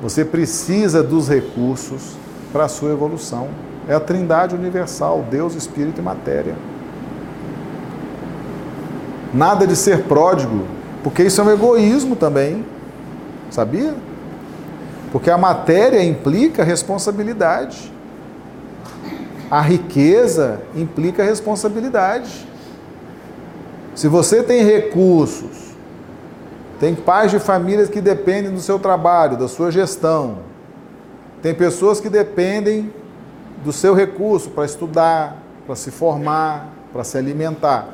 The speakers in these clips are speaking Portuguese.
Você precisa dos recursos para a sua evolução. É a trindade universal, Deus, Espírito e matéria. Nada de ser pródigo, porque isso é um egoísmo também. Sabia? Porque a matéria implica responsabilidade. A riqueza implica responsabilidade. Se você tem recursos, tem pais de famílias que dependem do seu trabalho, da sua gestão, tem pessoas que dependem do seu recurso para estudar, para se formar, para se alimentar.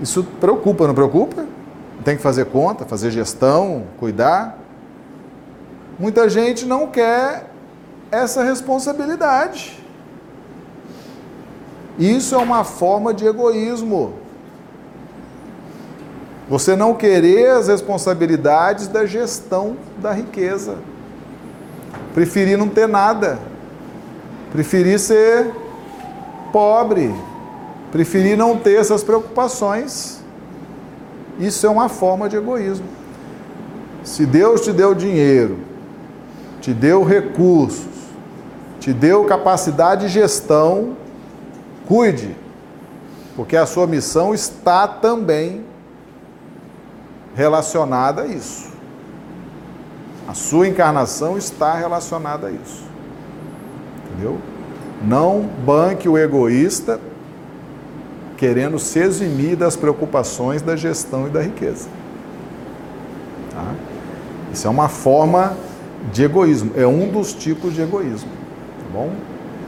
Isso preocupa, não preocupa? Tem que fazer conta, fazer gestão, cuidar. Muita gente não quer essa responsabilidade. Isso é uma forma de egoísmo. Você não querer as responsabilidades da gestão da riqueza. Preferir não ter nada. Preferir ser pobre. Preferir não ter essas preocupações. Isso é uma forma de egoísmo. Se Deus te deu dinheiro, te deu recursos, te deu capacidade de gestão, cuide, porque a sua missão está também relacionada a isso. A sua encarnação está relacionada a isso. Entendeu? Não banque o egoísta querendo se eximir das preocupações da gestão e da riqueza. Tá? Isso é uma forma de egoísmo, é um dos tipos de egoísmo, tá bom?